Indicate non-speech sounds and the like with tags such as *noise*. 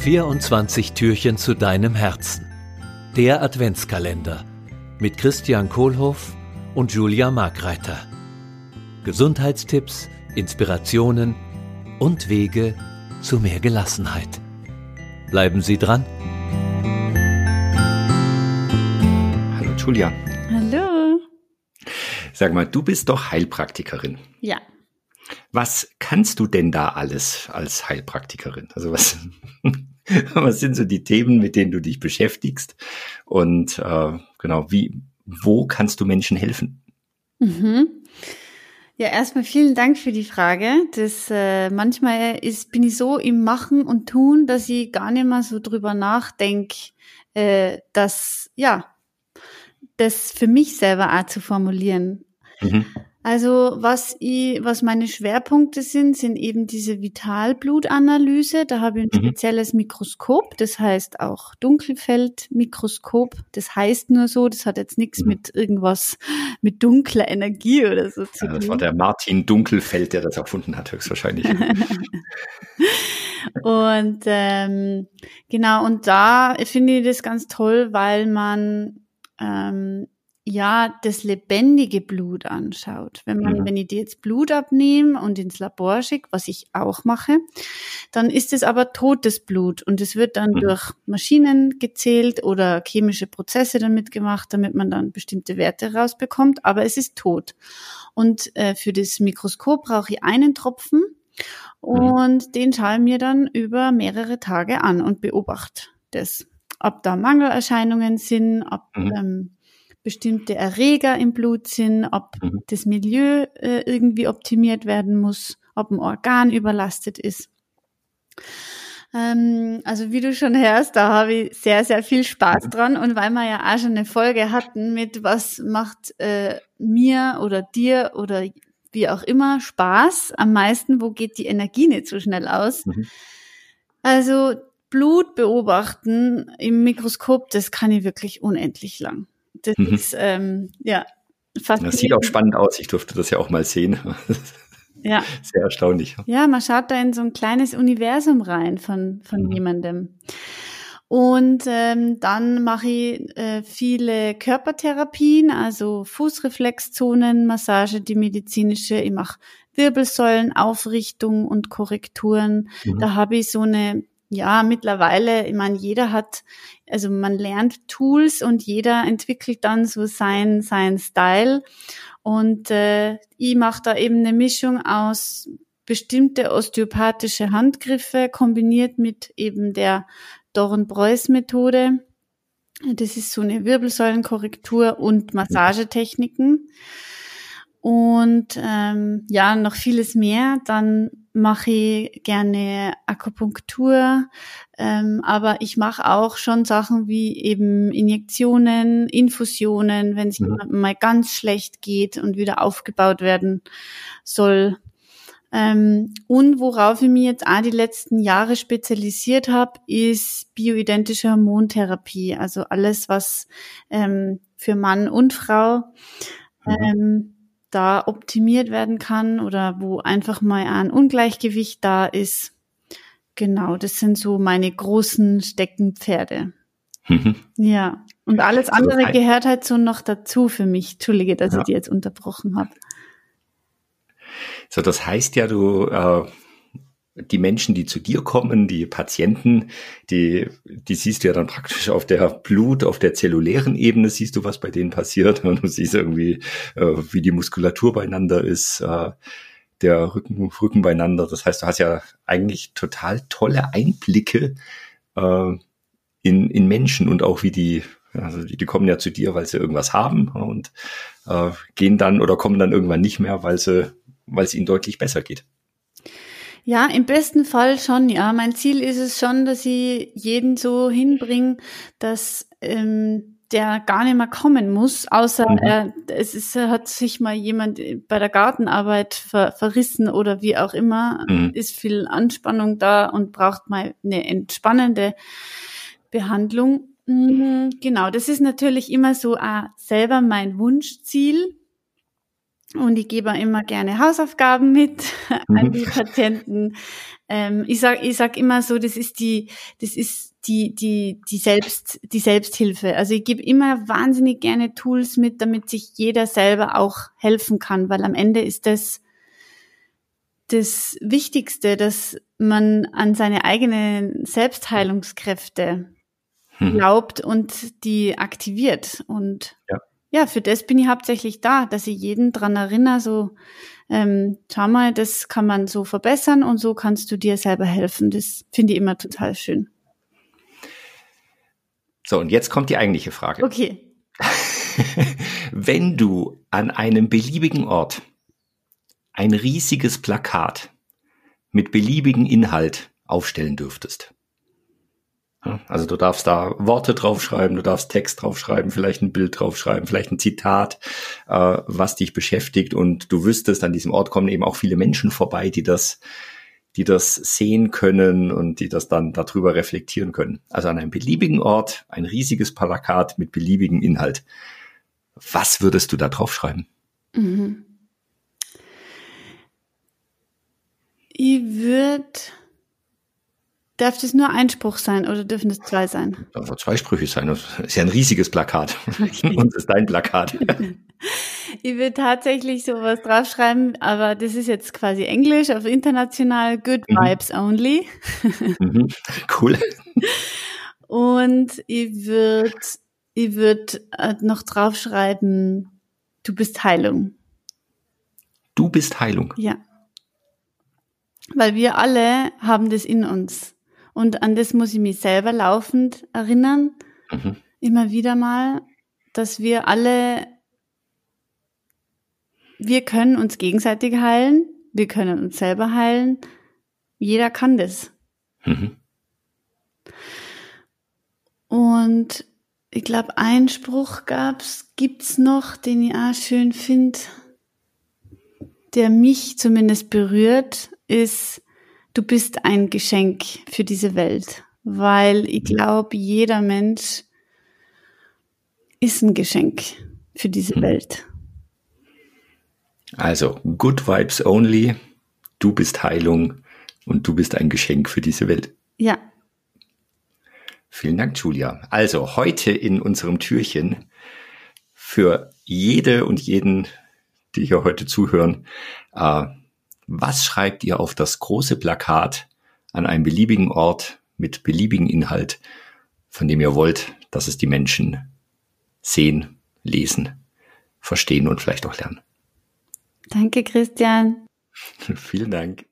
24 Türchen zu deinem Herzen. Der Adventskalender mit Christian Kohlhoff und Julia Markreiter. Gesundheitstipps, Inspirationen und Wege zu mehr Gelassenheit. Bleiben Sie dran. Hallo Julia. Hallo. Sag mal, du bist doch Heilpraktikerin. Ja. Was kannst du denn da alles als Heilpraktikerin? Also was, *laughs* was sind so die Themen, mit denen du dich beschäftigst? Und äh, genau, wie, wo kannst du Menschen helfen? Mhm. Ja, erstmal vielen Dank für die Frage. Das äh, manchmal ist, bin ich so im Machen und Tun, dass ich gar nicht mehr so drüber nachdenke, äh, dass ja, das für mich selber auch zu formulieren. Mhm. Also was ich, was meine Schwerpunkte sind, sind eben diese Vitalblutanalyse. Da habe ich ein mhm. spezielles Mikroskop, das heißt auch Dunkelfeldmikroskop. Das heißt nur so, das hat jetzt nichts mhm. mit irgendwas mit dunkler Energie oder so zu tun. Ja, das war der Martin Dunkelfeld, der das erfunden hat, höchstwahrscheinlich. *laughs* *laughs* und ähm, genau, und da finde ich das ganz toll, weil man ähm, ja das lebendige Blut anschaut. Wenn man, mhm. wenn ich dir jetzt Blut abnehme und ins Labor schicke, was ich auch mache, dann ist es aber totes Blut und es wird dann mhm. durch Maschinen gezählt oder chemische Prozesse damit gemacht, damit man dann bestimmte Werte rausbekommt, aber es ist tot. Und äh, für das Mikroskop brauche ich einen Tropfen mhm. und mhm. den schaue ich mir dann über mehrere Tage an und beobachte das. Ob da Mangelerscheinungen sind, ob mhm. ähm, bestimmte Erreger im Blut sind, ob mhm. das Milieu äh, irgendwie optimiert werden muss, ob ein Organ überlastet ist. Ähm, also wie du schon hörst, da habe ich sehr, sehr viel Spaß mhm. dran. Und weil wir ja auch schon eine Folge hatten mit was macht äh, mir oder dir oder wie auch immer Spaß am meisten, wo geht die Energie nicht so schnell aus. Mhm. Also Blut beobachten im Mikroskop, das kann ich wirklich unendlich lang. Das mhm. ist, ähm, ja, fast. Das sieht auch spannend aus. Ich durfte das ja auch mal sehen. *laughs* Ja. Sehr erstaunlich. Ja, man schaut da in so ein kleines Universum rein von, von mhm. jemandem. Und ähm, dann mache ich äh, viele Körpertherapien, also Fußreflexzonen, Massage, die medizinische. Ich mache Wirbelsäulenaufrichtung und Korrekturen. Mhm. Da habe ich so eine ja, mittlerweile, ich meine, jeder hat, also man lernt Tools und jeder entwickelt dann so sein, sein Style. Und äh, ich mache da eben eine Mischung aus bestimmte osteopathische Handgriffe kombiniert mit eben der Doren-Preuß-Methode. Das ist so eine Wirbelsäulenkorrektur und Massagetechniken. Und ähm, ja, noch vieles mehr. Dann mache ich gerne Akupunktur, ähm, aber ich mache auch schon Sachen wie eben Injektionen, Infusionen, wenn es mhm. mal ganz schlecht geht und wieder aufgebaut werden soll. Ähm, und worauf ich mich jetzt auch die letzten Jahre spezialisiert habe, ist bioidentische Hormontherapie. Also alles, was ähm, für Mann und Frau mhm. ähm, da optimiert werden kann oder wo einfach mal ein Ungleichgewicht da ist. Genau, das sind so meine großen Steckenpferde. Mhm. Ja, und alles andere also, gehört halt so noch dazu für mich. Entschuldige, dass ja. ich die jetzt unterbrochen habe. So, das heißt ja, du äh, die Menschen, die zu dir kommen, die Patienten, die, die siehst du ja dann praktisch auf der Blut, auf der zellulären Ebene, siehst du, was bei denen passiert *laughs* und du siehst irgendwie, äh, wie die Muskulatur beieinander ist, äh, der Rücken, Rücken beieinander. Das heißt, du hast ja eigentlich total tolle Einblicke äh, in, in Menschen und auch wie die, also die, die kommen ja zu dir, weil sie irgendwas haben und äh, gehen dann oder kommen dann irgendwann nicht mehr, weil sie, weil es ihnen deutlich besser geht. Ja, im besten Fall schon, ja. Mein Ziel ist es schon, dass ich jeden so hinbringe, dass ähm, der gar nicht mehr kommen muss, außer mhm. er, es ist, hat sich mal jemand bei der Gartenarbeit ver, verrissen oder wie auch immer, mhm. ist viel Anspannung da und braucht mal eine entspannende Behandlung. Mhm, genau, das ist natürlich immer so äh, selber mein Wunschziel. Und ich gebe immer gerne Hausaufgaben mit mhm. *laughs* an die Patienten. Ähm, ich sag, ich sag immer so, das ist die, das ist die, die, die Selbst, die Selbsthilfe. Also ich gebe immer wahnsinnig gerne Tools mit, damit sich jeder selber auch helfen kann, weil am Ende ist das das Wichtigste, dass man an seine eigenen Selbstheilungskräfte hm. glaubt und die aktiviert. Und ja. Ja, für das bin ich hauptsächlich da, dass ich jeden dran erinnere, so, ähm, schau mal, das kann man so verbessern und so kannst du dir selber helfen. Das finde ich immer total schön. So, und jetzt kommt die eigentliche Frage. Okay. *laughs* Wenn du an einem beliebigen Ort ein riesiges Plakat mit beliebigen Inhalt aufstellen dürftest, also du darfst da Worte draufschreiben, du darfst Text draufschreiben, vielleicht ein Bild draufschreiben, vielleicht ein Zitat, äh, was dich beschäftigt und du wüsstest, an diesem Ort kommen eben auch viele Menschen vorbei, die das, die das sehen können und die das dann darüber reflektieren können. Also an einem beliebigen Ort ein riesiges Plakat mit beliebigem Inhalt. Was würdest du da draufschreiben? Mhm. Ich würde Darf das nur ein Spruch sein oder dürfen das zwei sein? Darf zwei Sprüche sein. Das ist ja ein riesiges Plakat. Okay. Und das ist dein Plakat. *laughs* Ich will tatsächlich sowas draufschreiben, aber das ist jetzt quasi Englisch auf international. Good mhm. Vibes only. Mhm. Cool. Und ich würde ich würd äh, noch draufschreiben, du bist Heilung. Du bist Heilung. Ja. Weil wir alle haben das in uns. Und an das muss ich mich selber laufend erinnern, mhm. immer wieder mal, dass wir alle, wir können uns gegenseitig heilen, wir können uns selber heilen, jeder kann das. Mhm. Und ich glaube, einen Spruch gab's, gibt's noch, den ich auch schön finde, der mich zumindest berührt, ist, du bist ein Geschenk für diese Welt, weil ich glaube, jeder Mensch ist ein Geschenk für diese mhm. Welt. Also, good vibes only, du bist Heilung und du bist ein Geschenk für diese Welt. Ja. Vielen Dank, Julia. Also, heute in unserem Türchen für jede und jeden, die hier heute zuhören, äh, was schreibt ihr auf das große Plakat an einem beliebigen Ort mit beliebigem Inhalt, von dem ihr wollt, dass es die Menschen sehen, lesen, verstehen und vielleicht auch lernen? Danke, Christian. *laughs* Vielen Dank.